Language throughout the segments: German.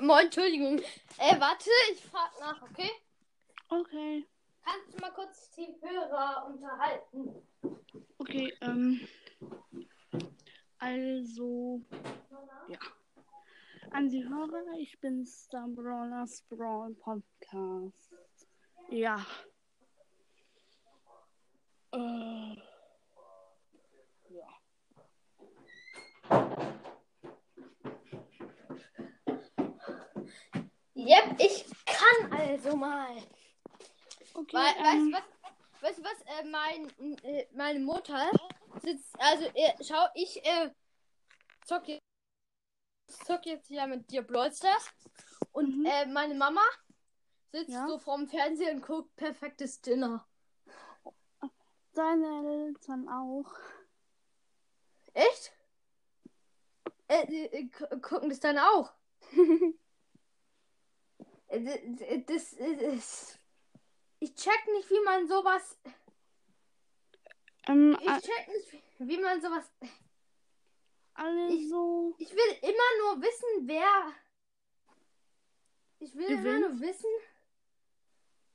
Moin, Entschuldigung. Äh, warte, ich frag nach, okay? Okay. Kannst du mal kurz die Hörer unterhalten? Okay, ähm. Also. Ja. An die Hörer, ich bin Star Brawlers Brawl Podcast. Ja. Äh. Ja. Yep, ich kann also mal. Okay, Weil, ähm, weißt du was? Weißt du was? Äh, mein, äh, meine Mutter sitzt. Also, äh, schau, ich äh, zock, jetzt, zock jetzt ja mit dir Brawl Stars. Und Mhm. äh, meine Mama sitzt Ja. so vorm Fernseher und guckt perfektes Dinner. deine Eltern auch. Echt? Äh, äh, gu- gucken das dann auch? Äh, d- das ist. Ich check nicht, wie man sowas. Ähm, Ich check nicht, wie man sowas. also. Ich will immer nur wissen, wer. Ich will immer Gewinnt? nur wissen,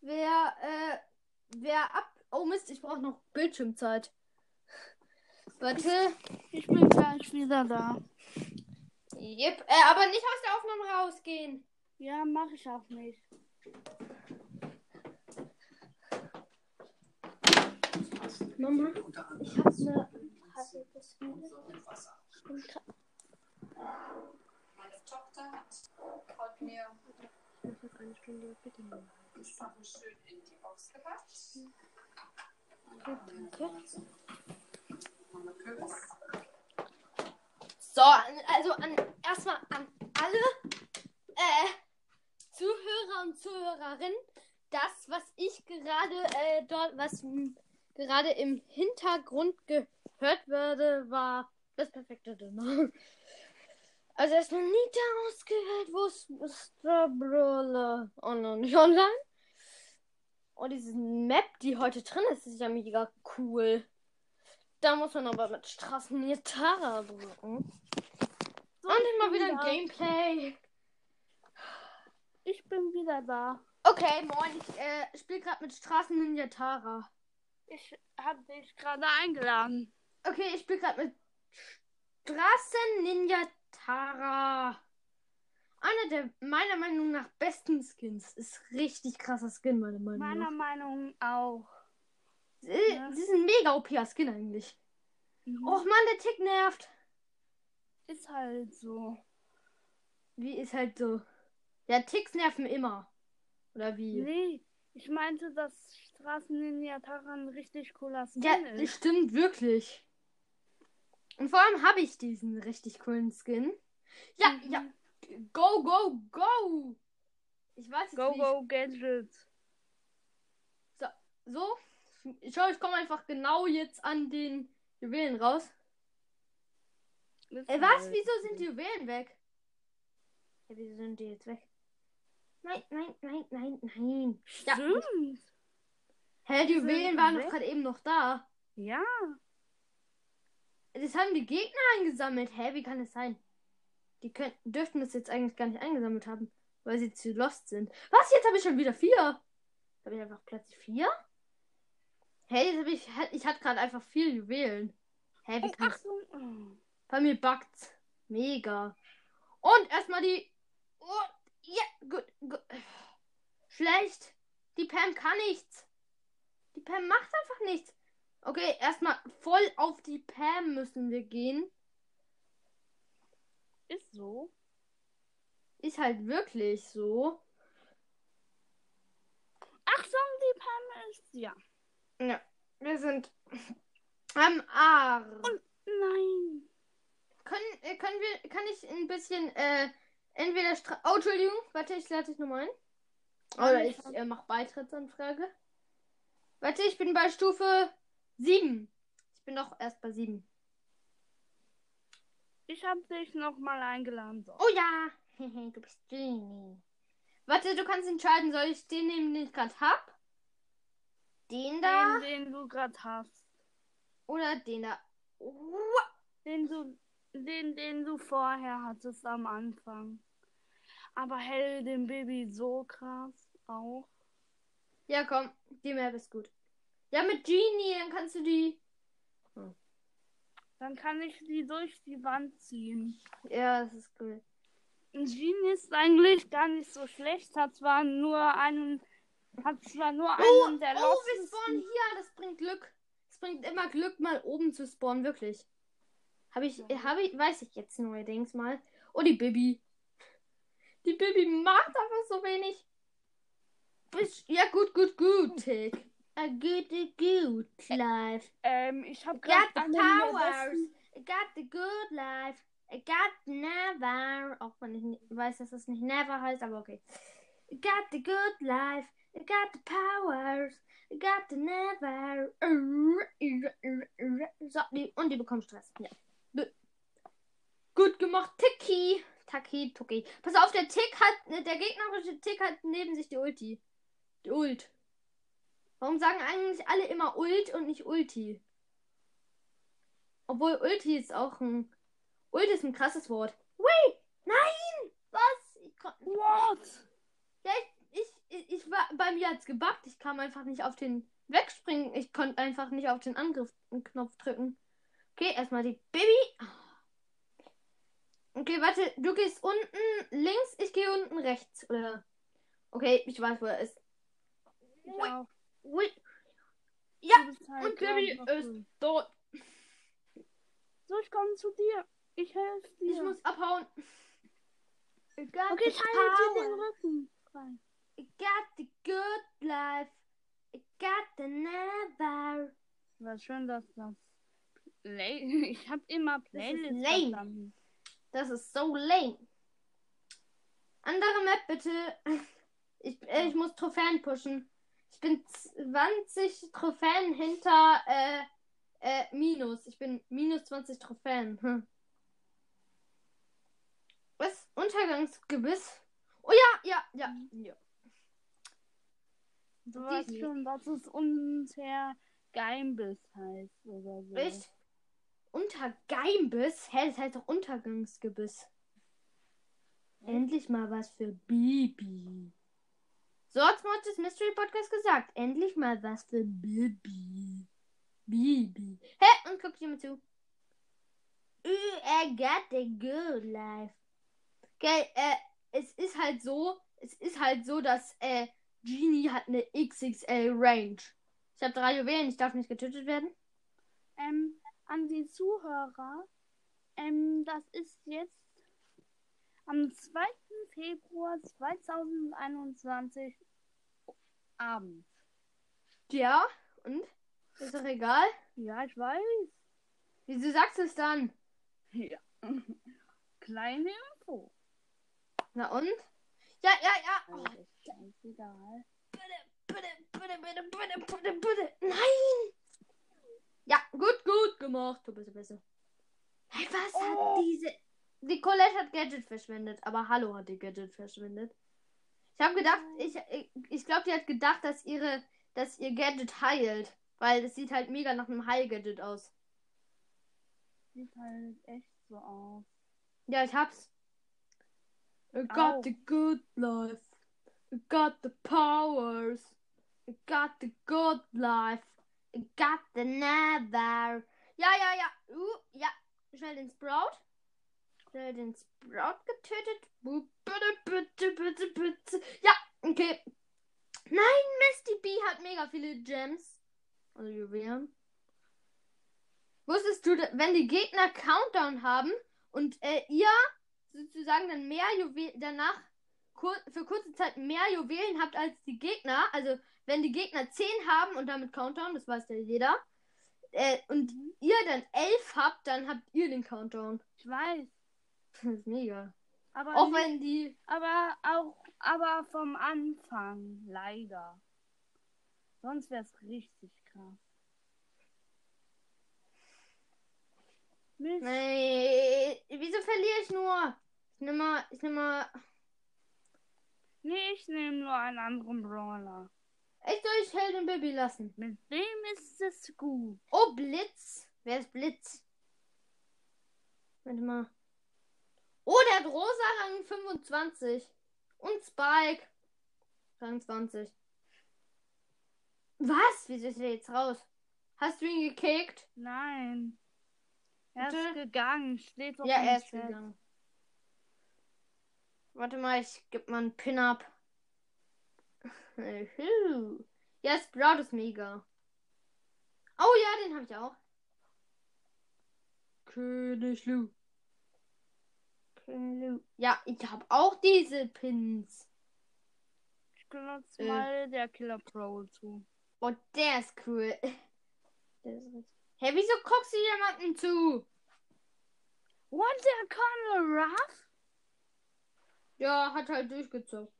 wer, äh, wer ab. Oh Mist, ich brauche noch Bildschirmzeit. Warte. Ich bin gleich wieder da. Yep. Äh, aber nicht aus der Aufnahme rausgehen. Ja, mach ich auch nicht. Mama, ich hab ne. Hatte das Ich bin grad- Meine Tochter hat, hat mir ich eine Stunde, bitte mal. Sachen schön in die Box gepackt. Danke. Mama Kürbis. So, also an, erstmal an alle äh, Zuhörer und Zuhörerinnen, das, was ich gerade äh, dort, was gerade im Hintergrund gehört würde, war das perfekte Dinner. Also erstmal Nita ausgewählt, wo ist Mr. Brawler? Oh nicht online. Und diese Map, die heute drin ist, ist ja mega cool. Da muss man aber mit Straßen Tara drücken. Und immer wieder ein. Gameplay. Ich bin wieder da. Okay, moin, ich äh, spiele gerade mit Straßen Ninja Tara. Ich habe dich gerade eingeladen. Okay, ich spiele gerade mit Straßen Ninja Tara. Einer der meiner Meinung nach besten Skins. Ist richtig krasser Skin, meiner Meinung Meiner nach. Meinung auch. Äh, Ja. Das ist ein mega OP-Skin eigentlich. Mhm. Och man, der Tick nervt. Ist halt so. Wie ist halt so. Ja, Ticks nerven immer. Oder wie? Nee, ich meinte, dass Straßenninja Tara ein richtig cooler Skin Ja, ist. stimmt wirklich. Und vor allem habe ich diesen richtig coolen Skin. Ja, Mhm. ja. Go, go, go! Ich weiß jetzt Go, nicht. go, Gadget. So. Ich schau, ich komme einfach genau jetzt an den Juwelen raus. Äh, was? Wieso so. sind die Juwelen weg? Ja, wieso sind die jetzt weg? Nein, nein, nein, nein, nein. Stimmt. Hä, die Juwelen waren doch gerade eben noch da. Ja. Das haben die Gegner eingesammelt. Hä, wie kann das sein? Die können, dürften das jetzt eigentlich gar nicht eingesammelt haben, weil sie zu lost sind. Was? Jetzt habe ich schon wieder vier. Habe ich einfach Platz vier? Hey, jetzt habe ich, ich hatte gerade einfach vier Juwelen. Hä, wie kann das? Oh. Bei mir backt's. Mega. Und erstmal die. Oh, ja, gut, gut. Schlecht. Die Pam kann nichts. Die Pam macht einfach nichts. Okay, erstmal voll auf die Pam müssen wir gehen. Ist so. Ist halt wirklich so. Achtung, die Pam ist. Ja. Ja, wir sind am Arm. Nein. Können, äh, können wir, kann ich ein bisschen, äh, entweder Stra Oh, Entschuldigung, warte, ich lade dich nochmal ein. Oder ich äh, mache Beitrittsanfrage. Warte, ich bin bei Stufe 7. Ich bin doch erst bei 7. Ich habe dich nochmal eingeladen. So. Oh ja, du bist Genie. Warte, du kannst entscheiden, soll ich den nehmen, den ich gerade hab? Den da Den, den du gerade hast. oder den da? Den du, den, den du vorher hattest am Anfang. Aber Hell dem Baby so krass auch. Ja, komm, die Map ist gut. Ja, mit Genie, dann kannst du die. Dann kann ich die durch die Wand ziehen. Ja, das ist cool. Genie ist eigentlich gar nicht so schlecht. Hat zwar nur einen. Hat zwar nur Oh, einen der oh, wir spawnen hier. Das bringt Glück. Es bringt immer Glück, mal oben zu spawnen, wirklich. Habe ich, habe ich, weiß ich jetzt neuerdings mal. Oh, die Bibi. Die Bibi macht einfach so wenig. Ja, gut, gut, gut, Tick. A good, good life. Ähm, ich habe I got gerade the powers. I got the good life. I got never. Auch wenn ich weiß, dass es nicht never heißt, aber okay. I got the good life. I got the powers. I got the never. So, und die bekommen Stress. Ja. Gut. Gemacht, Tiki. Taki, Tuki. Pass auf, der Tick hat, der gegnerische Tick hat neben sich die Ulti. Die Ult. Warum sagen eigentlich alle immer Ult und nicht Ulti? Obwohl Ulti ist auch ein. Ult ist ein krasses Wort. Wait! Nein! Was? Ich, What? ja, ich, ich, ich, ich war bei mir hat's gebackt. Ich kam einfach nicht auf den Wegspringen. Ich konnte einfach nicht auf den Angriff-Knopf drücken. Okay, erstmal die Baby. Okay, warte, du gehst unten links, ich gehe unten rechts, oder? Okay, ich weiß, wo er ist. Ui. Ui. Ja, halt und Baby ist cool. dort. So, ich komme zu dir. Ich helfe dir. Ich muss abhauen. Okay, ich halte dir den Rücken. frei. I got the good life. I got the never. War schön, dass das. Play ich habe immer Playlist lame. verstanden. Das ist so lame. Andere Map bitte. Ich, äh, ich muss Trophäen pushen. Ich bin 20 Trophäen hinter äh, äh, Minus. Ich bin minus 20 Trophäen. Hm. Was? Untergangsgebiss? Oh ja, ja, ja. ja. Du weißt schon, dass es unter Geimbiss heißt oder so. Echt? Untergeimbiss? Hä, das heißt doch Untergangsgebiss. Endlich mal was für Bibi. So hat's Mortis Mystery Podcast gesagt. Endlich mal was für Bibi. Bibi. Hä? Und guck dir mal zu. I got the good life. Okay, äh, es ist halt so, es ist halt so, dass, äh, Genie hat eine XXL Range. Ich habe drei Juwelen, ich darf nicht getötet werden. Ähm, an die Zuhörer, ähm, das ist jetzt am 2. Februar 2021 Abend. Ja, und? Ist doch egal. Ja, ich weiß. Wieso sagst du es dann? Ja. Kleine Info. Na und? Ja, ja, ja. Oh, ist egal. bitte, bitte, bitte, bitte, bitte, bitte, bitte. Nein! Ja, gut, gut gemacht. Du bist Beste. Hey, was Oh. hat diese. Die Colette hat Gadget verschwendet, aber Hallo hat die Gadget verschwendet. Ich habe gedacht, ich, ich, ich glaube, die hat gedacht, dass ihre, dass ihr Gadget heilt. Weil es sieht halt mega nach einem Heil-Gadget aus. Sieht halt echt so aus. Ja, ich hab's. I got Au. the good life. I got the powers. I got the good life. Got the never. Ja, ja, ja. Uh, ja. Schnell den Sprout. Schnell den Sprout getötet. Bitte, bitte, bitte, bitte. Ja, okay. Nein, Misty B hat mega viele Gems. Also Juwelen. Wusstest du, wenn die Gegner Countdown haben und äh, ihr sozusagen dann mehr Juwelen danach kur für kurze Zeit mehr Juwelen habt als die Gegner, also wenn die Gegner 10 haben und damit Countdown, das weiß ja jeder, äh, und ihr dann 11 habt, dann habt ihr den Countdown. Ich weiß. Das ist mega. Aber, Auch wenn die. aber auch aber vom Anfang, leider. Sonst wäre es richtig krass. Mist. Nee, wieso verliere ich nur? Ich nehme mal, ich nehme mal. Nee, ich nehme nur einen anderen Brawler. Ich soll ich Held und Baby lassen. Mit dem ist es gut. Oh, Blitz. Wer ist Blitz? Warte mal. Oh, der hat rosa Rang 25. Und Spike. Rang 20. Was? Wieso ist er jetzt raus? Hast du ihn gekickt? Nein. Er Bitte? ist gegangen. Steht doch Ja, er ist Chat. gegangen. Warte mal, ich geb mal einen Pin-Up. Ja, Sprout ist mega. Oh ja, den habe ich auch. König Lu. König Lu. Ja, ich habe auch diese Pins. Ich benutze Äh. mal der Killer Pro zu. Oh, der ist cool. Der ist richtig- Hä, wieso guckst du jemanden zu? What, der Colonel Ruff? Ja, hat halt durchgezogen.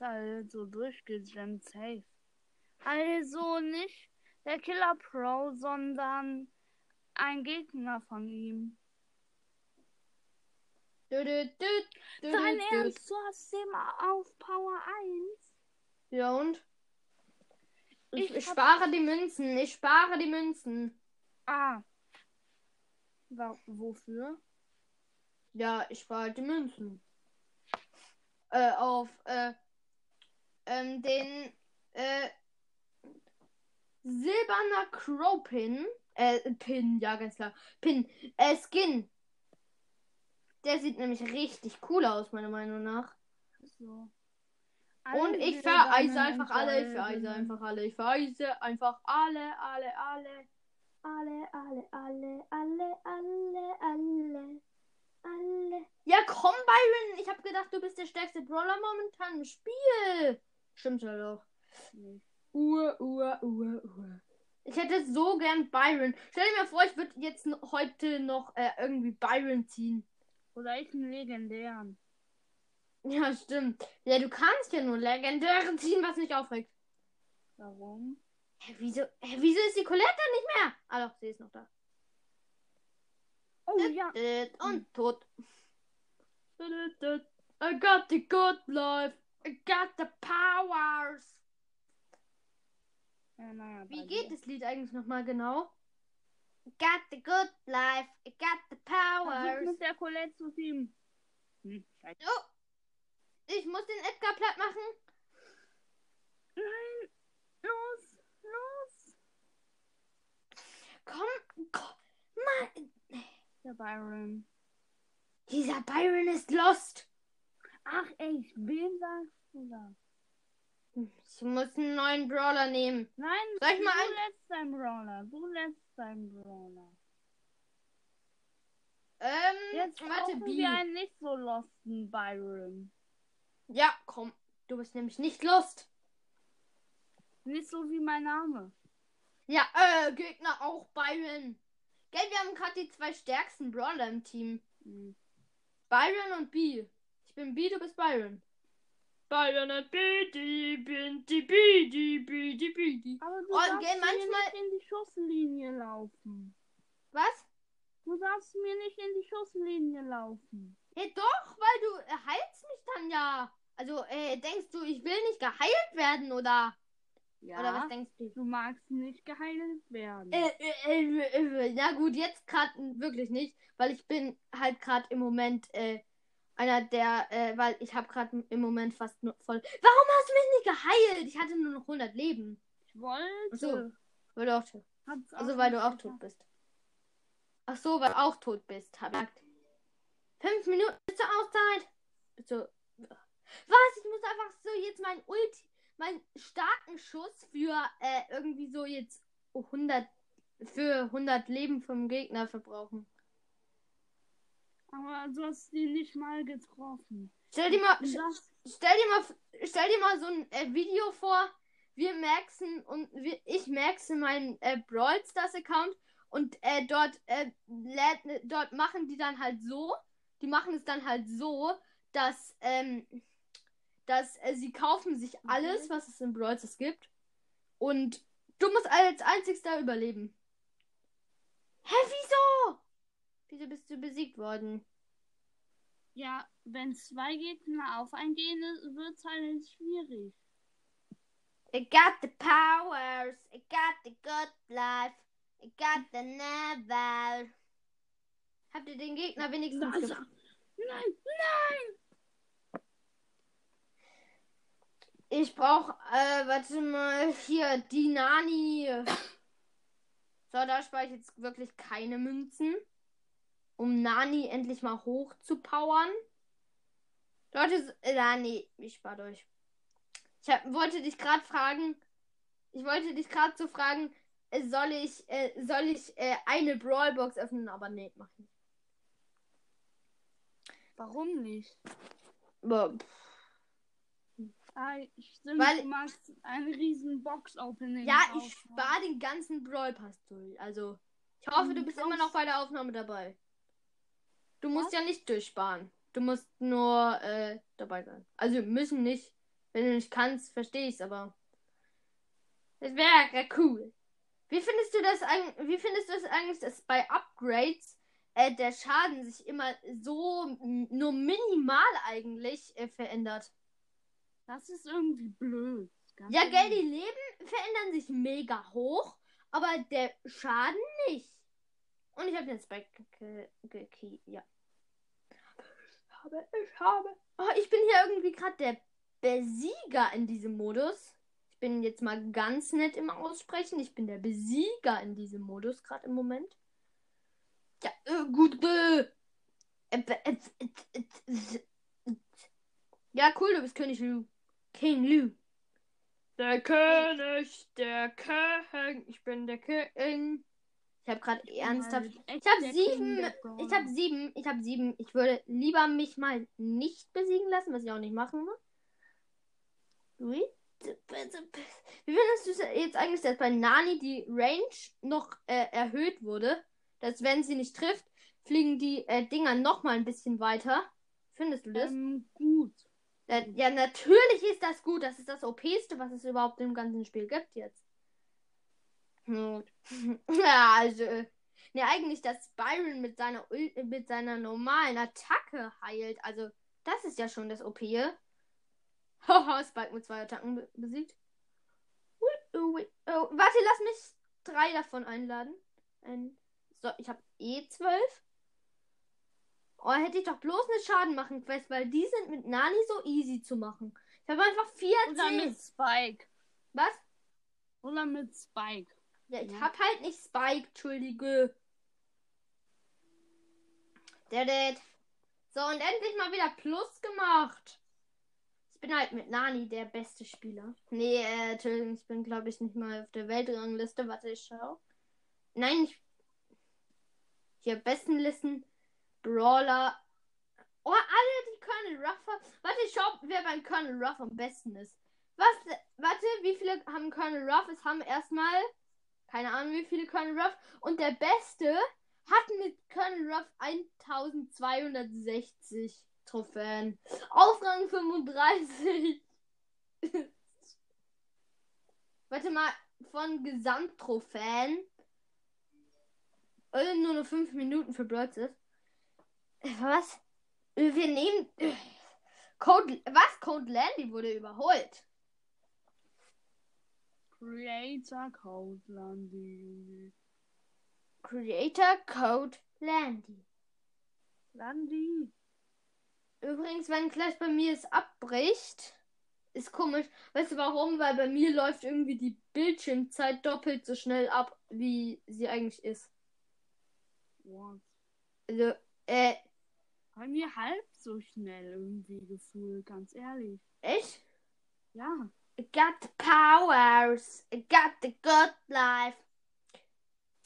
Ist halt so durchgejammt safe. Also nicht der Killer Pro, sondern ein Gegner von ihm. Dü, dü, dü, dü, Dein dü. Ernst, du hast den auf Power 1? Ja und? Ich, Ich hab- spare die Münzen. Ich spare die Münzen. Ah. Wa wofür? Ja, ich spare die Münzen. Äh, auf äh, ähm, den äh, silberner Crow Pin. Äh, Pin, ja, ganz klar. Pin. Äh, Skin. Der sieht nämlich richtig cool aus, meiner Meinung nach. So. Und ich vereise einfach alle, ich vereise einfach alle, ich vereise einfach alle, alle, alle. Alle, alle, alle, alle, alle, alle. Alle. Ja, komm, Byron. Ich habe gedacht, du bist der stärkste Brawler momentan im Spiel. Stimmt ja doch. Nee. Uhr, Uhr, Uhr, Uhr. Ich hätte so gern Byron. Stell dir mal vor, ich würde jetzt heute noch äh, irgendwie Byron ziehen. Oder ich einen legendären. Ja, stimmt. Ja, du kannst ja nur legendäre ziehen, was mich aufregt. Warum? Hä, wieso, hä, wieso ist die Colette nicht mehr? Ah doch, sie ist noch da. Oh ja. Dit, Und tot. I got the good life. I got the powers. ja naja, Wie geht dir. das Lied eigentlich nochmal genau? I got the good life. I got the Versuch powers. mit der Colette zu teamen. Hm, scheiße. Oh. Ich muss den Edgar platt machen. Nein. Los. Los. Komm, komm. Mann. Der Byron. Dieser Byron ist lost. Ach echt, wen sagst du da? Ich muss einen neuen Brawler nehmen. Nein, Soll ich du mal ein- lässt deinen Brawler. Du lässt deinen Brawler. Ähm, Jetzt warte, B. wir einen nicht so losten Byron. Ja, komm. Du bist nämlich nicht lost. Nicht so wie mein Name. Ja, äh, Gegner auch Byron. Gell, wir haben gerade die zwei stärksten Brawler im Team. Hm. Byron und B. Ich bin B, du bist Byron. Byron und B, die bin die B, die B, die B, die. Aber du Oh, darfst gell, mir manchmal- nicht in die Schusslinie laufen. Was? Du darfst mir nicht in die Schusslinie laufen. Ja, doch, weil du äh, heilst mich dann ja. Also, äh, denkst du, ich will nicht geheilt werden, oder? Ja. Oder was denkst du? Du magst nicht geheilt werden. Äh, äh, äh, äh, na gut, jetzt gerade wirklich nicht, weil ich bin halt gerade im Moment äh, einer der, äh, weil ich habe gerade im Moment fast nur voll. Warum hast du mich nicht geheilt? Ich hatte nur noch 100 Leben. ich wollte. So. Weil du auch tot. Hab's Also auch weil du auch tot bist. Ach so, weil du auch tot bist, hab ich. Fünf Minuten bis zur Auszeit. Bis zur- Was? Ich muss einfach so jetzt meinen Ulti, meinen starken Schuss für äh, irgendwie so jetzt 100 für 100 Leben vom Gegner verbrauchen. Aber du hast die nicht mal getroffen. Stell dir mal, darfst- stell dir mal, stell dir mal so ein äh, Video vor. Wir maxen und wir, ich maxe meinen äh, Brawl Stars Account und äh, dort, äh, lädt, dort machen die dann halt so. Die machen es dann halt so, dass, ähm, dass äh, sie kaufen sich alles, was es in Brawl Stars gibt. Und du musst als einzigster überleben. Hä, wieso? Wieso bist du besiegt worden? Ja, wenn zwei Gegner auf einen gehen, wird es halt schwierig. I got the powers. I got the good life. I got the never. Habt ihr den Gegner wenigstens Also, nein, nein! Ich brauche, äh, warte mal, hier, die Nani. So, da spare ich jetzt wirklich keine Münzen. Um Nani endlich mal hoch zu powern. Leute, äh, nee, ich spare durch. Ich hab, wollte dich gerade fragen, ich wollte dich gerade so fragen, äh, soll ich, äh, soll ich äh, eine Brawlbox öffnen, aber nee, mach ich nicht. Warum nicht? Pff, Ah, ich stimmt, Weil- du machst ein riesen Box-Opening. Ja, ich spare den ganzen Brawl Pass durch. Also, ich hoffe, du Mhm, bist immer noch bei der Aufnahme dabei. Du musst Was? ja nicht durchsparen. Du musst nur äh, dabei sein. Also, müssen nicht. Wenn du nicht kannst, verstehe ich's, aber. Das wäre cool. Wie findest du das eigentlich, wie findest du es eigentlich, dass bei Upgrades äh, der Schaden sich immer so nur minimal eigentlich äh, verändert? Das ist irgendwie blöd. Ja, gell, die Leben verändern sich mega hoch, aber der Schaden nicht. Und ich habe den Spike ge ge ge ja. Ich habe, ich habe. Oh, ich bin hier irgendwie gerade der Besieger in diesem Modus. Ich bin jetzt mal ganz nett im Aussprechen. Ich bin der Besieger in diesem Modus gerade im Moment. Ja, äh, gut. Äh, äh, äh. Ja, cool, du bist König Lu. King Lu. Der König, der König. Ich bin der König. Ich habe gerade ernsthaft. Ich habe sieben. Ich habe sieben. Ich habe sieben. Ich würde lieber mich mal nicht besiegen lassen, was ich auch nicht machen will. Wie Wie findest du es jetzt eigentlich, dass bei Nani die Range noch äh, erhöht wurde? Dass wenn sie nicht trifft, fliegen die äh, Dinger noch mal ein bisschen weiter. Findest du das? Ähm, gut. Ja, ja, natürlich ist das gut. Das ist das OPste, was es überhaupt im ganzen Spiel gibt jetzt. Gut. ja, also. Ne, eigentlich, dass Byron mit seiner, mit seiner normalen Attacke heilt. Also, das ist ja schon das OP. Haha, Spike mit zwei Attacken be besiegt. Ui, Oh, warte, lass mich drei davon einladen. Ein, so, ich habe eh zwölf. Oh, hätte ich doch bloß eine Schaden machen Quest, weil die sind mit Nani so easy zu machen. Ich habe einfach 14. Oder mit Spike. Was? Oder mit Spike. Ja, ich Ja. hab halt nicht Spike, entschuldige. Dadet. So, und endlich mal wieder Plus gemacht. Ich bin halt mit Nani der beste Spieler. Nee, äh, Entschuldigung, ich bin, glaube ich, nicht mal auf der Weltrangliste. Warte, ich schau. Nein, ich. Hier, besten Listen. Brawler. Oh, alle die Colonel Ruff haben. Warte, ich schau, wer beim Colonel Ruff am besten ist. Was? Warte, wie viele haben Colonel Ruff? Es haben erstmal. Keine Ahnung, wie viele Colonel Ruff. Und der Beste hat mit Colonel Ruff 1260 Trophäen. Auf Rang 35. Warte mal, von Gesamttrophäen. Äh, nur noch 5 Minuten für Brotzes. Was? Äh, Wir nehmen. äh, Code. Was? Code Landy wurde überholt. Creator Code Landy. Creator Code Landy. Landy. Übrigens, wenn gleich bei mir es abbricht, ist komisch. Weißt du warum? Weil bei mir läuft irgendwie die Bildschirmzeit doppelt so schnell ab, wie sie eigentlich ist. What? Also, äh, Bei mir halb so schnell irgendwie gefühlt, ganz ehrlich. echt? Ja. Got the powers. Got the good life.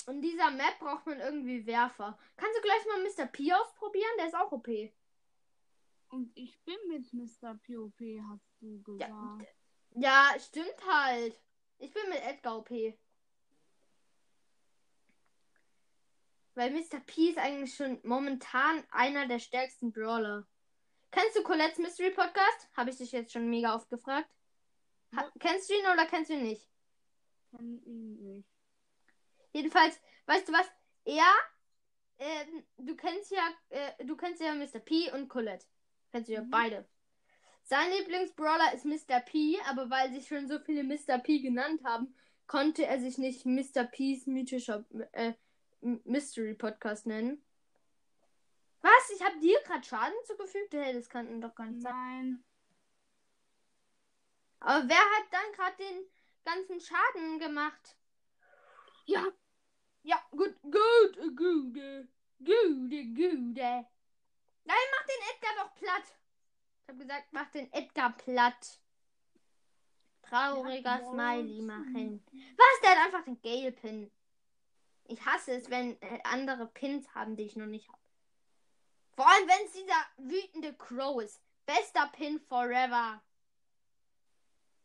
In dieser Map braucht man irgendwie Werfer. Kannst du gleich mal Mr. P ausprobieren? Der ist auch OP. Und ich bin mit Mr. POP, hast du gesagt. Ja, stimmt halt. Ich bin mit Edgar OP. Weil Mr. P ist eigentlich schon momentan einer der stärksten Brawler. Kennst du Colette's Mystery Podcast? Habe ich dich jetzt schon mega oft gefragt. Ha kennst du ihn oder kennst du ihn nicht? Kenn ihn nicht. Jedenfalls, weißt du was? Er, ähm, du kennst ja, äh, du kennst ja Mr. P und Colette. Kennst du ja Mhm. beide. Sein Lieblingsbrawler ist Mr. P, aber weil sich schon so viele Mr. P genannt haben, konnte er sich nicht Mr. P's mythischer äh, Mystery Podcast nennen. Was? Ich habe dir gerade Schaden zugefügt? Hey, das kann doch gar nicht sein. Nein. Aber wer hat dann gerade den ganzen Schaden gemacht? Ja, Ja, gut, gut, gute, gute, gute. Nein, mach den Edgar doch platt. Ich hab gesagt, mach den Edgar platt. Trauriger Ja, Smiley machen. Was? Der hat einfach den Gale-Pin. Ich hasse es, wenn äh, andere Pins haben, die ich noch nicht habe. Vor allem, wenn es dieser wütende Crow ist. Bester Pin forever.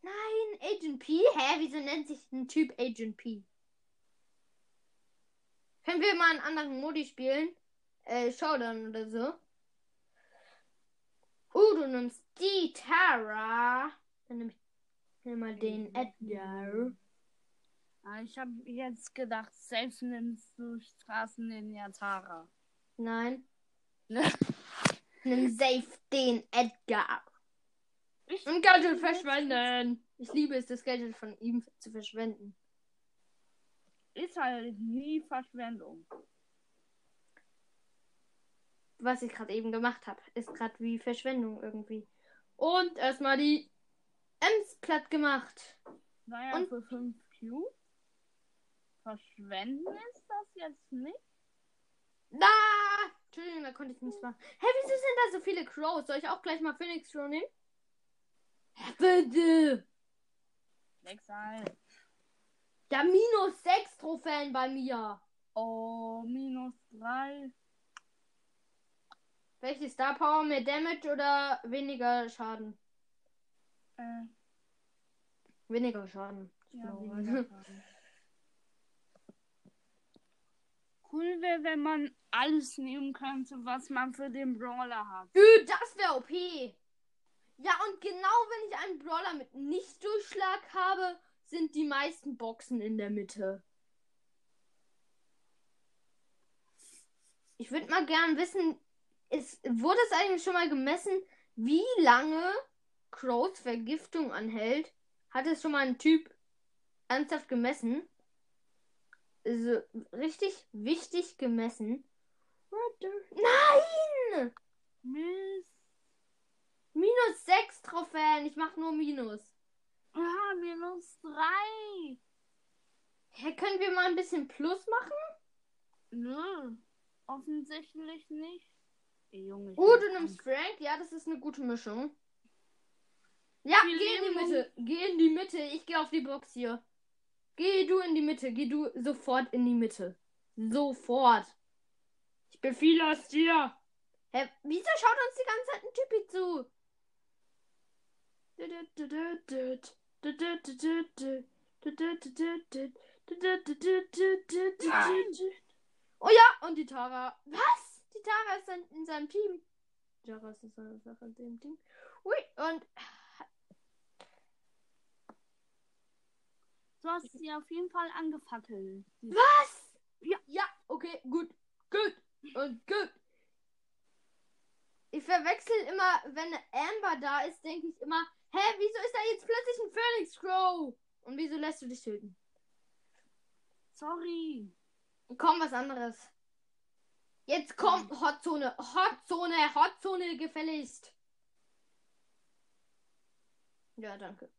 Nein, Agent P? Hä, wieso nennt sich ein Typ Agent P? Können wir mal einen anderen Modi spielen? Äh, Showdown oder so. Uh, du nimmst die Tara. Dann nehme ich nimm mal den Edgar. Ah, ich habe jetzt gedacht, selbst nimmst du Straßen in Yatara. Nein. Nimm safe den Edgar. Ich- Und Gadget verschwenden. Ich liebe es, das Gadget von ihm zu verschwenden. Ist halt nie Verschwendung. Was ich gerade eben gemacht habe, ist gerade wie Verschwendung irgendwie. Und erstmal die Ems platt gemacht. Naja, Und- für 5 Cubes. Verschwenden ist das jetzt nicht? Da! Entschuldigung, da konnte ich nichts machen. Hä, wieso sind da so viele Crows? Soll ich auch gleich mal Phoenix Crow nehmen? Bitte! Exile. Ja, minus 6 Trophäen bei mir. Oh, minus 3. Welche Star Power? Mehr Damage oder weniger Schaden? Äh, Weniger Schaden. ja, weniger Schaden. Cool wäre, wenn man alles nehmen könnte, was man für den Brawler hat. Dude, das wäre OP. Ja, und genau wenn ich einen Brawler mit Nicht-Durchschlag habe, sind die meisten Boxen in der Mitte. Ich würde mal gern wissen, ist, wurde es eigentlich schon mal gemessen, wie lange Crows Vergiftung anhält? Hat es schon mal ein Typ ernsthaft gemessen? Also, richtig wichtig gemessen. Nein! Mist. Minus 6 Trophäen. Ich mach nur Minus. Ah, minus 3. Hä, können wir mal ein bisschen Plus machen? Nö. Offensichtlich nicht. Ey, Junge. Oh, du nimmst. Frank. Ja, das ist eine gute Mischung. Ja, Wir geh in die Mitte. Geh in die Mitte. Ich gehe auf die Box hier. Geh du in die Mitte. Geh du sofort in die Mitte. Sofort. Ich befehle es dir. Hä, wieso schaut uns die ganze Zeit ein Typi zu? Oh ja, und die Tara. Was? Die Tara ist in, in seinem Team. Die Tara ist in seiner Sache in dem Team. Ui, und Du hast sie auf jeden Fall angefackelt. Was? Ja. Ja, okay, gut. Gut. Und gut. Ich verwechsel immer, wenn Amber da ist, denke ich immer, hä, wieso ist da jetzt plötzlich ein Phoenix Crow? Und wieso lässt du dich töten? Sorry. Komm, was anderes. Jetzt kommt Hotzone. Hotzone, Hotzone gefälligst. Ja, danke.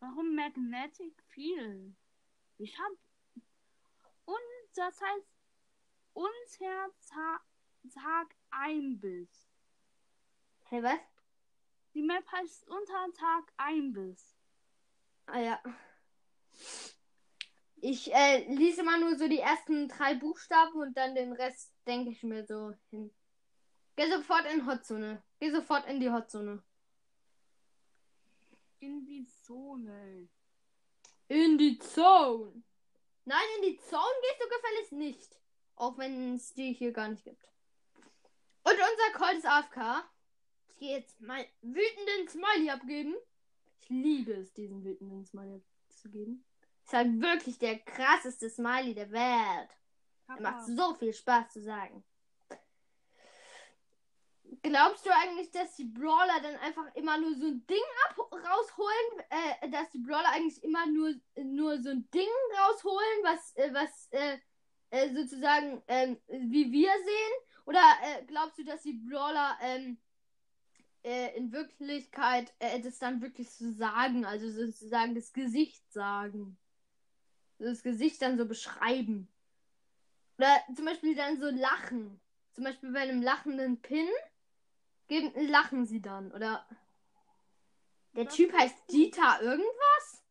Warum Magnetic Field? Ich hab. Und das heißt, unter Ta Tag Einbiss. Hey, was? Die Map heißt unter Tag Einbiss. Ah ja. Ich äh, lese mal nur so die ersten drei Buchstaben und dann den Rest denke ich mir so hin. Geh sofort in Hotzone. Geh sofort in die Hotzone. In die Zone. In die Zone. Nein, in die Zone gehst du gefälligst nicht. Auch wenn es die hier gar nicht gibt. Und unser Colt ist AFK. Jetzt mal wütenden Smiley abgeben. Ich liebe es, diesen wütenden Smiley zu geben. Ist halt wirklich der krasseste Smiley der Welt. Er macht so viel Spaß zu sagen. Glaubst du eigentlich, dass die Brawler dann einfach immer nur so ein Ding ab rausholen? Äh, dass die Brawler eigentlich immer nur, nur so ein Ding rausholen, was, äh, was äh, äh, sozusagen ähm, wie wir sehen? Oder äh, glaubst du, dass die Brawler ähm, äh, in Wirklichkeit äh, das dann wirklich zu sagen, also sozusagen das Gesicht sagen. Das Gesicht dann so beschreiben. Oder zum Beispiel dann so lachen. Zum Beispiel bei einem lachenden Pin geben, lachen sie dann. Oder der Typ heißt. Dieter irgendwas?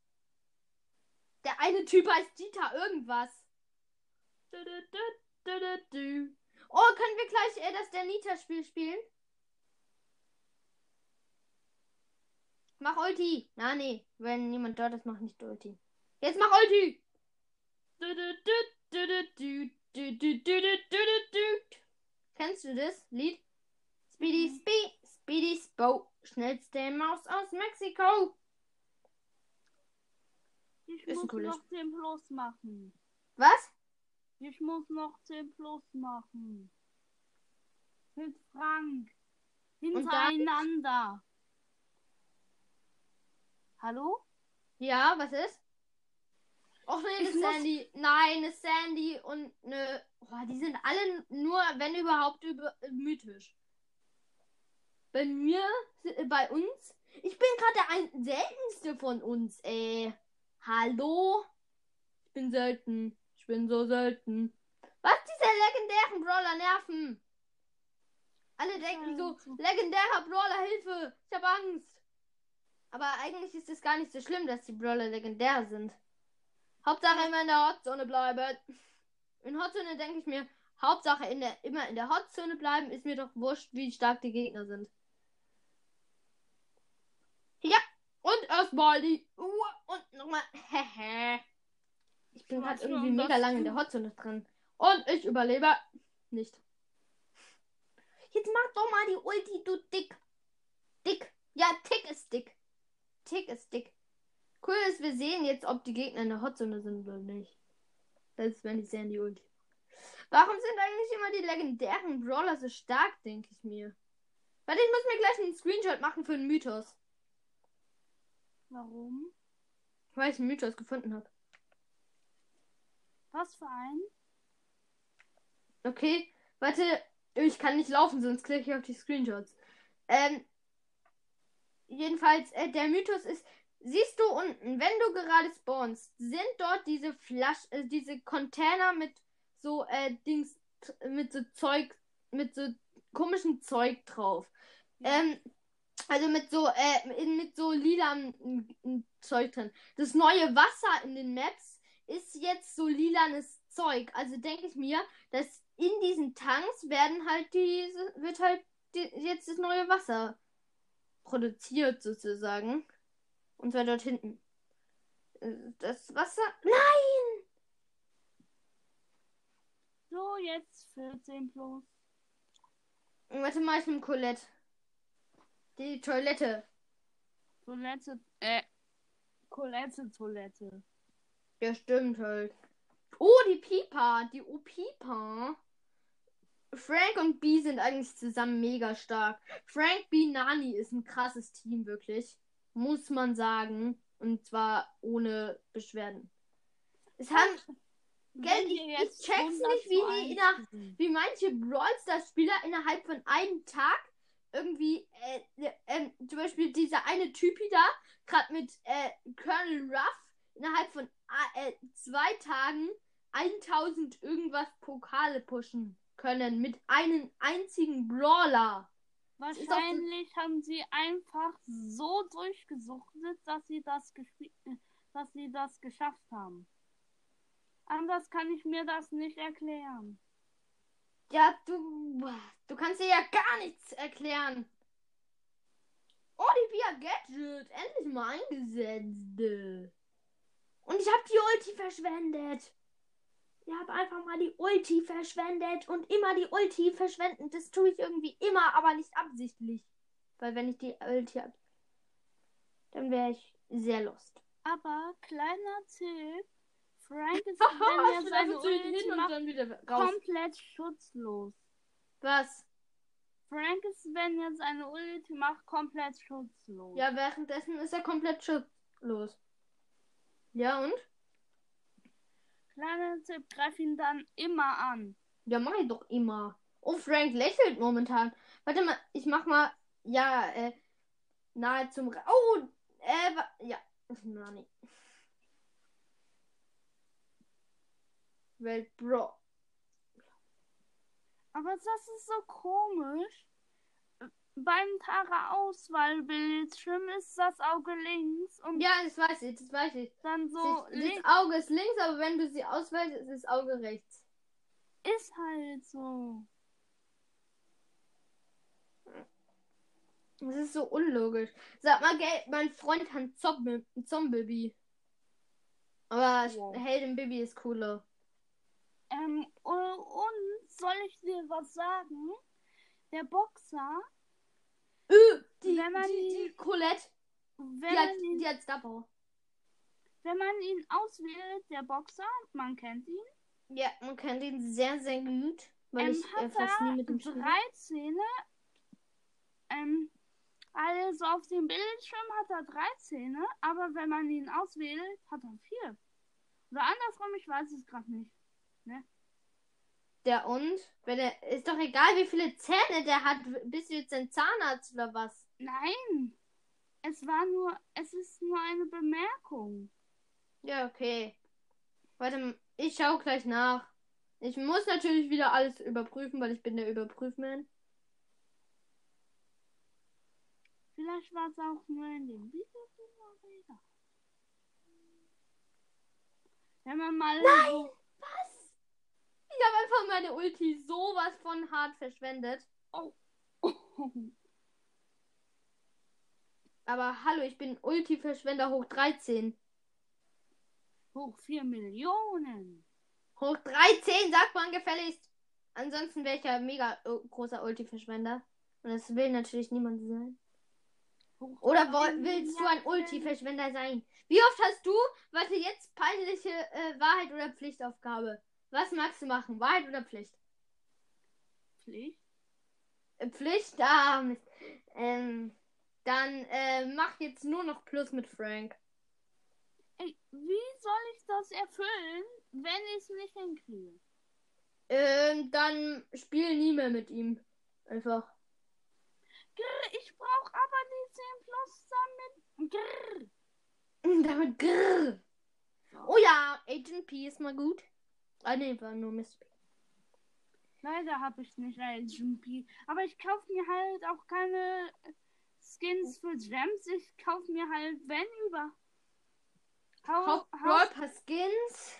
Der eine Typ heißt Dieter irgendwas. Oh, können wir gleich äh, das der Nita-Spiel spielen? Mach Ulti. Na, nee. Wenn niemand dort ist, mach nicht Ulti. Jetzt mach Ulti. Kennst du das Lied? Speedy Speed, Speedy Spo, schnellste Maus aus Mexiko. Ich ist muss noch 10 plus machen. Was? Ich muss noch 10 plus machen. Mit Frank. Hintereinander. Hallo? Ja, was ist? Och nee, das muss- Sandy. Nein, das Sandy und ne. Oh, die sind alle nur, wenn überhaupt, über, äh, mythisch. Bei mir, äh, bei uns. Ich bin gerade der ein seltenste von uns, ey. Hallo? Ich bin selten. Ich bin so selten. Was diese legendären Brawler nerven? Alle denken so, legendärer Brawler, Hilfe! Ich hab Angst. Aber eigentlich ist es gar nicht so schlimm, dass die Brawler legendär sind. Hauptsache immer in der Hotzone bleiben. In Hotzone denke ich mir, Hauptsache in der, immer in der Hotzone bleiben, ist mir doch wurscht, wie stark die Gegner sind. Ja, und erstmal die Uhr und nochmal. Hehe. Ich bin gerade irgendwie mega lange in der Hotzone drin. Und ich überlebe nicht. Jetzt mach doch mal die Ulti, du Dick. Dick. Ja, Tick ist dick. Tick ist dick. Cool ist, wir sehen jetzt, ob die Gegner in der Hotzone sind oder nicht. Das ist, wenn die sehen die Ulti. Warum sind eigentlich immer die legendären Brawler so stark, denke ich mir. Warte, ich muss mir gleich einen Screenshot machen für einen Mythos. Warum? Weil ich einen Mythos gefunden habe. Was für ein? Okay, warte, ich kann nicht laufen, sonst klicke ich auf die Screenshots. Ähm, jedenfalls, äh, der Mythos ist, siehst du unten, wenn du gerade spawnst, sind dort diese Flasch, äh, diese Container mit so, äh, Dings, mit so Zeug, mit so komischen Zeug drauf. Ähm, also mit so, äh, in- mit so mm, Zeug drin. Das neue Wasser in den Maps ist jetzt so lilanes Zeug. Also denke ich mir, dass in diesen Tanks werden halt diese, wird halt die, jetzt das neue Wasser produziert sozusagen. Und zwar dort hinten. Äh, Das Wasser. Nein! So, jetzt 14 plus. Warte mal, ich nehme Colette. Die Toilette. Toilette, äh, Colette, Toilette. Ja, stimmt halt. Oh, die Pipa. Die O-Pipa. Frank und B sind eigentlich zusammen mega stark. Frank, B, Nani ist ein krasses Team, wirklich. Muss man sagen. Und zwar ohne Beschwerden. Es haben, Gell, ich- ich check's 100 nicht, wie die 1 in der- sind. wie manche Brawl Stars Spieler innerhalb von einem Tag irgendwie, äh, äh, zum Beispiel dieser eine Typi da, gerade mit äh, Colonel Ruff, innerhalb von äh, zwei Tagen 1000 irgendwas Pokale pushen können mit einem einzigen Brawler. doch so- Wahrscheinlich haben sie einfach so durchgesuchtet, dass sie das dass sie das geschafft haben. Anders kann ich mir das nicht erklären. Ja, du, du kannst dir ja gar nichts erklären. Oh, die Via Gadget, endlich mal eingesetzt. Und ich habe die Ulti verschwendet. Ich habe einfach mal die Ulti verschwendet und immer die Ulti verschwenden. Das tue ich irgendwie immer, aber nicht absichtlich. Weil wenn ich die Ulti habe, dann wäre ich sehr lost. Aber kleiner Tipp, Frank ist, wenn er seine Ulti hin und macht, dann wieder raus. komplett schutzlos. Was? Frank ist, wenn er seine Ulti macht, komplett schutzlos. Ja, währenddessen ist er komplett schutzlos. Ja, und? Kleiner Tipp, greif ihn dann immer an. Ja, mach ich doch immer. Oh, Frank lächelt momentan. Warte mal, ich mach mal ja, äh, nahe zum. Ra oh, äh, ja. Nani. Welt Bro. Aber das ist so komisch. Beim Tara-Auswahlbildschirm ist das Auge links und Ja, das weiß ich, das weiß ich. dann so das, links das Auge ist links, aber wenn du sie auswählst, ist das Auge rechts. ist halt so. Das ist so unlogisch. Sag mal, gell, mein Freund hat einen Zombie. Aber Wow. Heldenbaby ist cooler. Ähm, und soll ich dir was sagen? Der Boxer, die, Wenn man die, die- Colette, wenn die hat, man, ihn, die hat Power. wenn man ihn auswählt, der Boxer, man kennt ihn, Ja, man kennt ihn sehr, sehr gut. Weil ähm, ich äh, fast nie mit ihm spiele. drei Zähne. Ähm, also auf dem Bildschirm hat er drei Zähne, aber wenn man ihn auswählt, hat er vier. Oder andersrum, ich weiß es gerade nicht. Der und? Wenn er, ist doch egal, wie viele Zähne der hat. Bist du jetzt ein Zahnarzt oder was? Nein, es war nur, es ist nur eine Bemerkung. Ja, okay. Warte, ich schau gleich nach. Ich muss natürlich wieder alles überprüfen, weil ich bin der Überprüfman. Vielleicht war es auch nur in dem egal. Wenn man mal Nein! Was? Ich habe einfach meine Ulti sowas von hart verschwendet. Aber hallo, ich bin Ulti-Verschwender hoch 13. Hoch 4 Millionen. Hoch 13, sagt man gefälligst. Ansonsten wäre ich ja mega äh, großer Ulti-Verschwender. Und das will natürlich niemand sein. Hoch Oder willst du ein. Ulti-Verschwender sein? Wie oft hast du, warte jetzt, peinliche äh, Wahrheit oder Pflichtaufgabe? Was magst du machen? Wahrheit oder Pflicht? Pflicht? Äh, Pflicht? Ah, Mist. Ähm, dann äh, mach jetzt nur noch Plus mit Frank. Ey, wie soll ich das erfüllen, wenn ich es nicht hinkriege? Ähm, dann spiel nie mehr mit ihm. Einfach. Grr, ich brauche aber die 10 plus damit. Grr. Damit grrr. Oh ja, Agent P ist mal gut. Ah nee, war nur Mist. Leider habe ich nicht Agent P. Aber ich kaufe mir halt auch keine Skins für Gems. Ich kaufe mir halt, wenn über. Hau, Hau- hau, Brawl Pass Skins.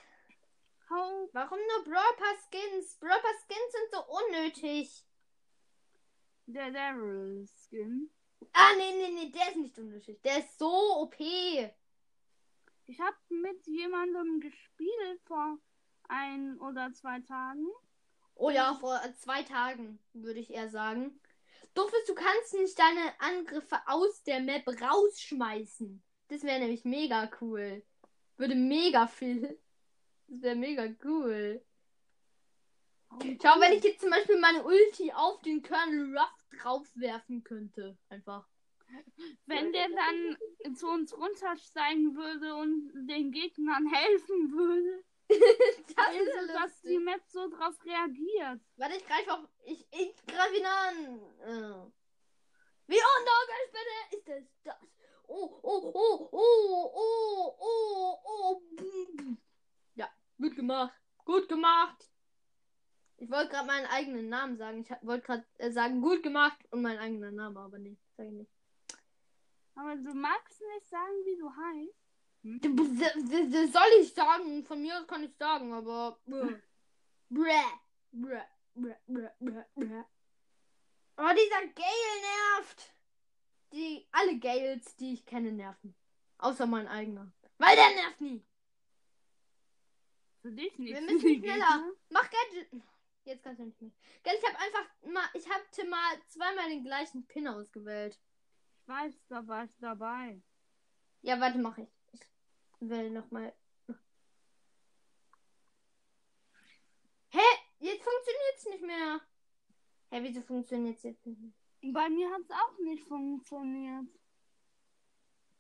hau, Warum nur Brawl Pass Skins? Brawl Pass Skins sind so unnötig. der Daryl Skin. Ah, nee, nee, nee, der ist nicht unnötig. Der ist so OP. Ich habe mit jemandem gespielt vor ein oder zwei Tagen. Oh ja, vor zwei Tagen, würde ich eher sagen. Doofes, du kannst nicht deine Angriffe aus der Map rausschmeißen. Das wäre nämlich mega cool. Würde mega viel. Das wäre mega cool. Schau, wenn ich jetzt zum Beispiel meine Ulti auf den Colonel Ruff draufwerfen könnte. Einfach. Wenn der dann zu uns runtersteigen würde und den Gegnern helfen würde, das ist ja dass die. Map so drauf reagiert. Warte, ich greife auf. Ich, ich greife ihn an. Äh. Wie unorganisch bitte ist das? das? Oh, oh, oh, oh, oh, oh, oh. Ja, gut gemacht. Gut gemacht. Ich wollte gerade meinen eigenen Namen sagen. Ich wollte gerade äh, sagen, gut gemacht und meinen eigenen Namen, aber nee, sag ich nicht. Aber du magst nicht sagen, wie du heißt. Soll ich sagen? Von mir aus kann ich sagen, aber. Bräh. Bräh. Bräh. Bräh. Bräh. Bräh. Bräh. Oh, dieser Gale nervt. Die, alle Gales, die ich kenne, nerven. Außer mein eigener. Weil der nervt nie. Für dich nicht. Wir müssen schneller. Mach Gadget. Jetzt kannst du nicht mehr. Gell, ich habe einfach mal. Ich hatte mal zweimal den gleichen Pin ausgewählt. Ich weiß, da war ich dabei. Ja, warte, mach ich. Will nochmal. Hä? Jetzt funktioniert's nicht mehr. Hä, wieso funktioniert's jetzt nicht mehr? Bei mir hat es auch nicht funktioniert.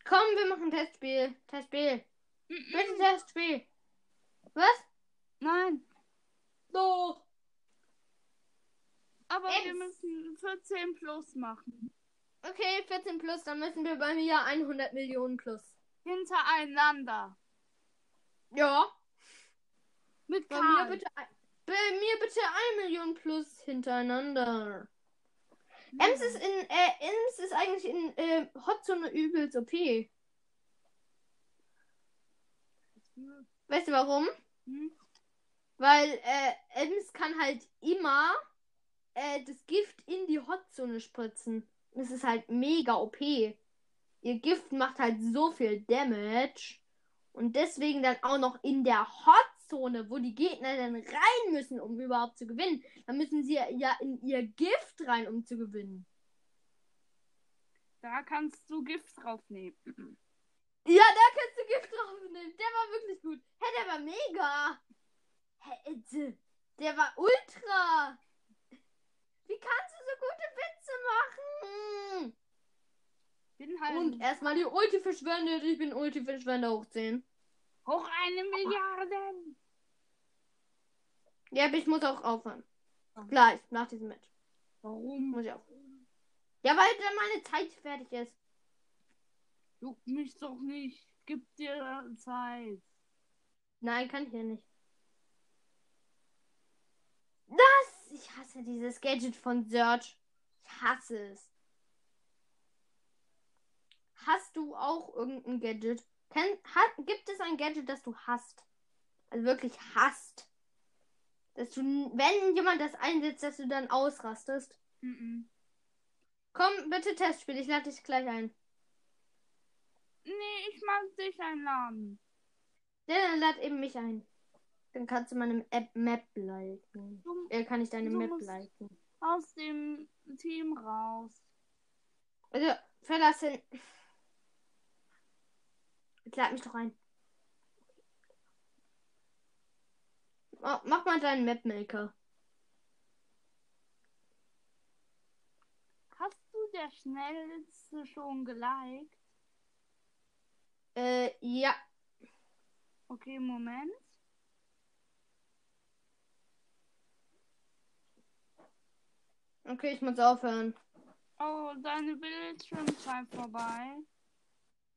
Komm, wir machen Testspiel. Testspiel. Bitte Mhm. Testspiel. Was? Nein, So. aber wir Ems. müssen 14 plus machen. Okay, 14 plus, dann müssen wir bei mir 100 Millionen plus. Hintereinander. Ja. Mit Bei mir bitte, ein- bei mir bitte 1 Million plus hintereinander. Hm. Ems ist in, äh, Ems ist eigentlich in äh, Hotzone übelst OP. Weißt du warum? Hm? Weil äh, Ems kann halt immer äh, das Gift in die Hotzone spritzen. Das ist halt mega OP. Ihr Gift macht halt so viel Damage. Und deswegen dann auch noch in der Hotzone, wo die Gegner dann rein müssen, um überhaupt zu gewinnen. Da müssen sie ja in ihr Gift rein, um zu gewinnen. Da kannst du Gift draufnehmen. Ja, da kannst du Gift draufnehmen. Der war wirklich gut. Hä, der war mega. Hä, äh, der war ultra. Wie kannst du so gute Witze machen? Bin halt Und erstmal die Ulti verschwendet. Ich bin Ulti-Verschwender hoch 10. hoch eine Milliarde. Ja, aber ich muss auch aufhören. Oh. Gleich, nach diesem Match. Warum? Muss ich aufhören. Ja, weil dann meine Zeit fertig ist. Juckt mich doch nicht. Gib dir Zeit. Nein, kann ich ja nicht. Das! Ich hasse dieses Gadget von Search. Ich hasse es. Hast du auch irgendein Gadget? Kenn, ha, gibt es ein Gadget, das du hast? Also wirklich hast. Dass du, wenn jemand das einsetzt, dass du dann ausrastest. Mhm. Komm, bitte Testspiel, ich lade dich gleich ein. Nee, ich mag dich einladen. Ja, dann lad eben mich ein. Dann kannst du meine App Map liken. Du Äh, kann ich deine Map liken. aus dem Team raus. Also, verlassen. Jetzt lad mich doch ein. Oh, mach mal deinen Mapmaker. Hast du der schnellste schon geliked? Äh, ja. Okay, Moment. Okay, ich muss aufhören. Oh, deine Bildschirmzeit vorbei.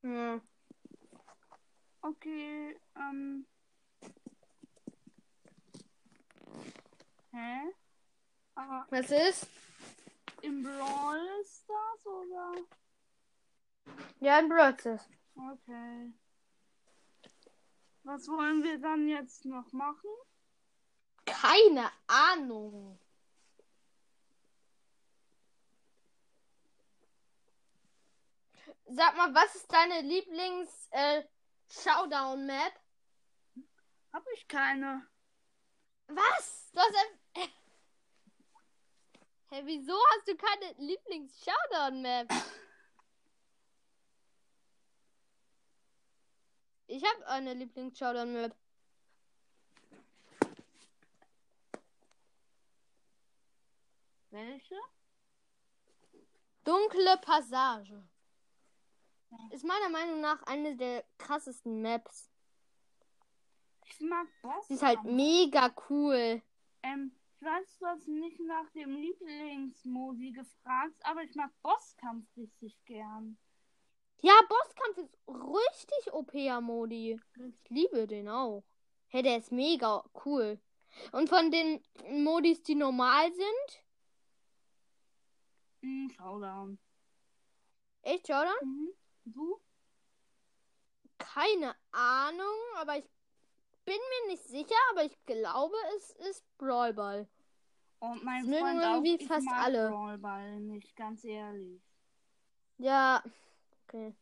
Ja. Okay, ähm. Hä? Aber Was ist? im Brawl Stars oder? Ja, ein Broadcast. Okay. Was wollen wir dann jetzt noch machen? Keine Ahnung. Sag mal, was ist deine Lieblings äh, Showdown Map? Hab ich keine. Was? Du hast ein... Hä, wieso hast du keine Lieblings-Showdown-Map? Ich habe eine Lieblings-Showdown-Map. Welche? Dunkle Passage. Ist meiner Meinung nach eine der krassesten Maps. Ich mag Boss. Sie ist halt mega cool. Ähm, ich weiß, du hast nicht nach dem Lieblingsmodi gefragt, aber ich mag Bosskampf richtig gern. Ja, Bosskampf ist richtig OP-Modi. Ich liebe den auch. Hey, der ist mega cool. Und von den Modis, die normal sind, Hm, Showdown. echt, Jordan? Mhm. Du? Keine Ahnung, aber ich bin mir nicht sicher, aber ich glaube, es ist Brawlball. Und mein Das Freund auch. irgendwie Ich fast mag alle. Brawlball nicht, ganz ehrlich. Ja, okay.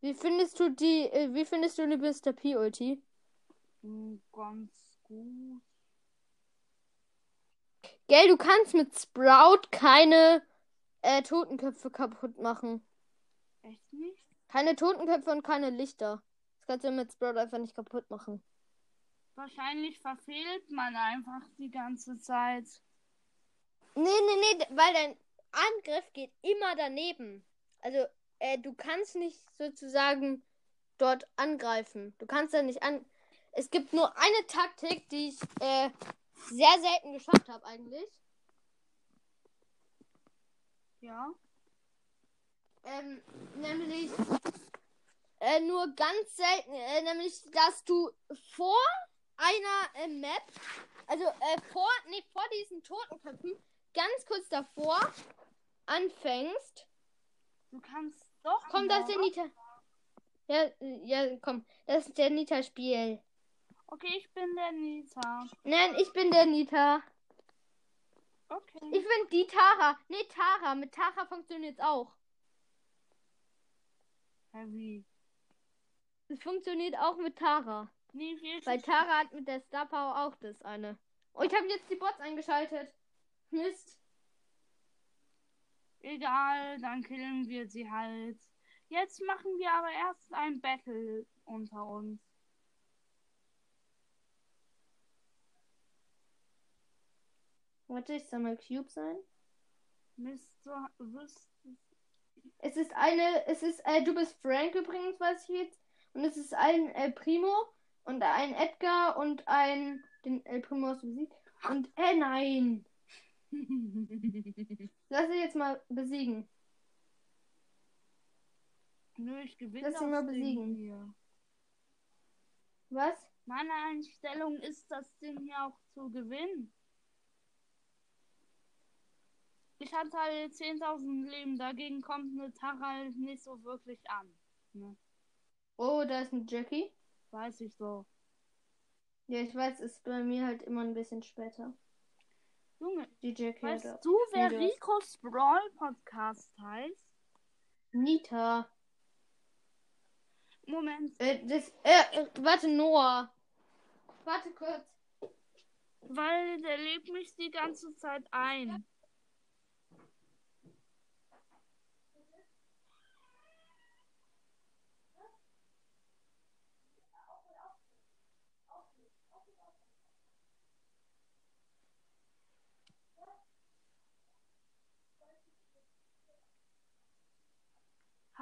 Wie findest du die, äh, wie findest du die Mr. P Ulti? Hm, ganz gut. Gell, du kannst mit Sprout keine äh, Totenköpfe kaputt machen. Echt nicht? Keine Totenköpfe und keine Lichter. Das kannst du mit Sprout einfach nicht kaputt machen. Wahrscheinlich verfehlt man einfach die ganze Zeit. Nee, nee, nee, weil dein Angriff geht immer daneben. Also, äh, du kannst nicht sozusagen dort angreifen. Du kannst da nicht an. Es gibt nur eine Taktik, die ich äh, sehr selten geschafft habe eigentlich. Ja. Ähm, nämlich äh, nur ganz selten, äh, nämlich, dass du vor einer äh, Map, also äh, vor, nee, vor diesen Totenköpfen, ganz kurz davor anfängst. Du kannst doch. Komm, das ist der Nita. Ja, ja, komm, das ist der Nita-Spiel. Okay, ich bin der Nita. Nein, ich bin der Nita. Okay. Ich bin die Tara. Nee, Tara. Mit Tara funktioniert's auch. Heavy. Es funktioniert auch mit Tara. Nee, wir Weil Tara hat mit der Star Power auch das eine. Oh, ich habe jetzt die Bots eingeschaltet. Mist. Egal, dann killen wir sie halt. Jetzt machen wir aber erst ein Battle unter uns. Warte, ich soll mal Cube sein. Mr. Wüsst- Es ist eine, es ist, äh, du bist Frank übrigens, weiß ich jetzt. Und es ist ein El Primo und ein Edgar und ein, den El Primo hast du besiegt. Und, äh, nein. Lass sie jetzt mal besiegen. Nö, ich gewinne Lass ihn mal besiegen. hier. Was? Meine Einstellung ist, das Ding hier auch zu gewinnen. Ich hatte halt 10.000 Leben, dagegen kommt eine Tara halt nicht so wirklich an. Ne? Oh, da ist ein Jackie. Weiß ich so. Ja, ich weiß, ist bei mir halt immer ein bisschen später. Junge, Die Jackie weißt auch. du, wer hast- Ricos Brawl Podcast heißt? Nita. Moment, Äh, das, äh, äh, warte, Noah. Warte kurz. weil der lebt mich die ganze Zeit ein.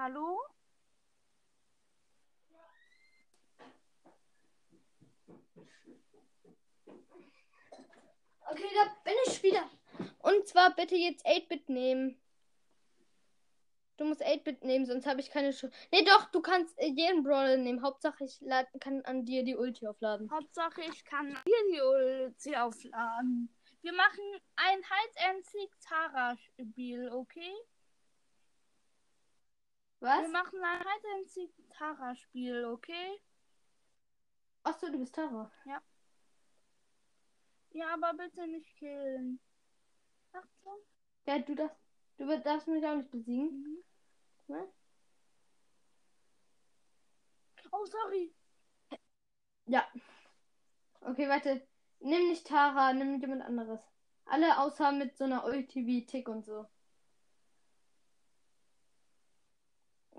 Hallo? Okay, da bin ich wieder. Und zwar bitte jetzt 8-Bit nehmen. Du musst 8-Bit nehmen, sonst habe ich keine Chance. Nee, doch, du kannst äh, jeden Brawler nehmen. Hauptsache, ich lad, kann an dir die Ulti aufladen. Hauptsache, ich kann hier die Ulti aufladen. Wir machen ein Hide-and-Seek-Tara-Spiel, okay? Was? Wir machen ein Hide-and-Seek-Tara-Spiel, okay? Achso, du bist Tara. Ja, aber bitte nicht killen. Achtung. Ja, du darfst, du darfst mich auch nicht besiegen. Mhm. Ne? Oh, sorry. Ja. Okay, warte. Nimm nicht Tara, nimm jemand anderes. Alle außer mit so einer Ulti wie Tick und so.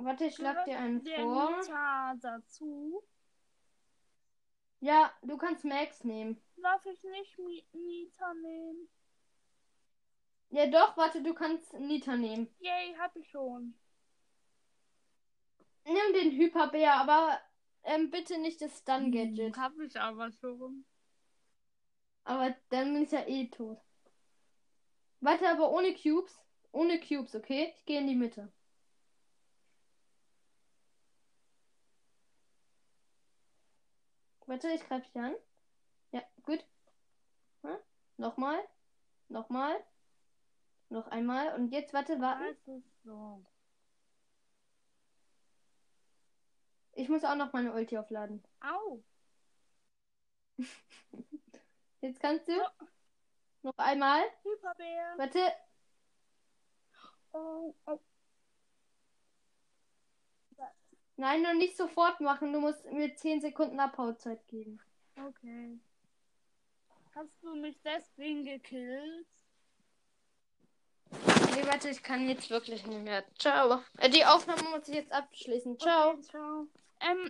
Warte, ich schlag dir einen Der vor. Nita dazu. Ja, du kannst Max nehmen. Darf ich nicht Nita nehmen? Ja, doch, warte, du kannst Nita nehmen. Yay, hab ich schon. Nimm den Hyperbär, aber ähm, bitte nicht das Stun-Gadget. Hab ich aber schon. Aber dann bin ich ja eh tot. Warte, aber ohne Cubes. Ohne Cubes, okay? Ich gehe in die Mitte. Warte, ich greife dich an. Ja, gut. Hm? Nochmal. Nochmal. Noch einmal. Und jetzt, warte, warten. So. Ich muss auch noch meine Ulti aufladen. Au. Jetzt kannst du. Noch einmal. Hyperbär. Warte. Oh, oh. Nein, noch nicht sofort machen. Du musst mir 10 Sekunden Abhauzeit geben. Okay. Hast du mich deswegen gekillt? Nee, warte, ich kann jetzt wirklich nicht mehr. Ciao. Äh, die Aufnahme muss ich jetzt abschließen. Ciao. Okay, ciao. Ähm,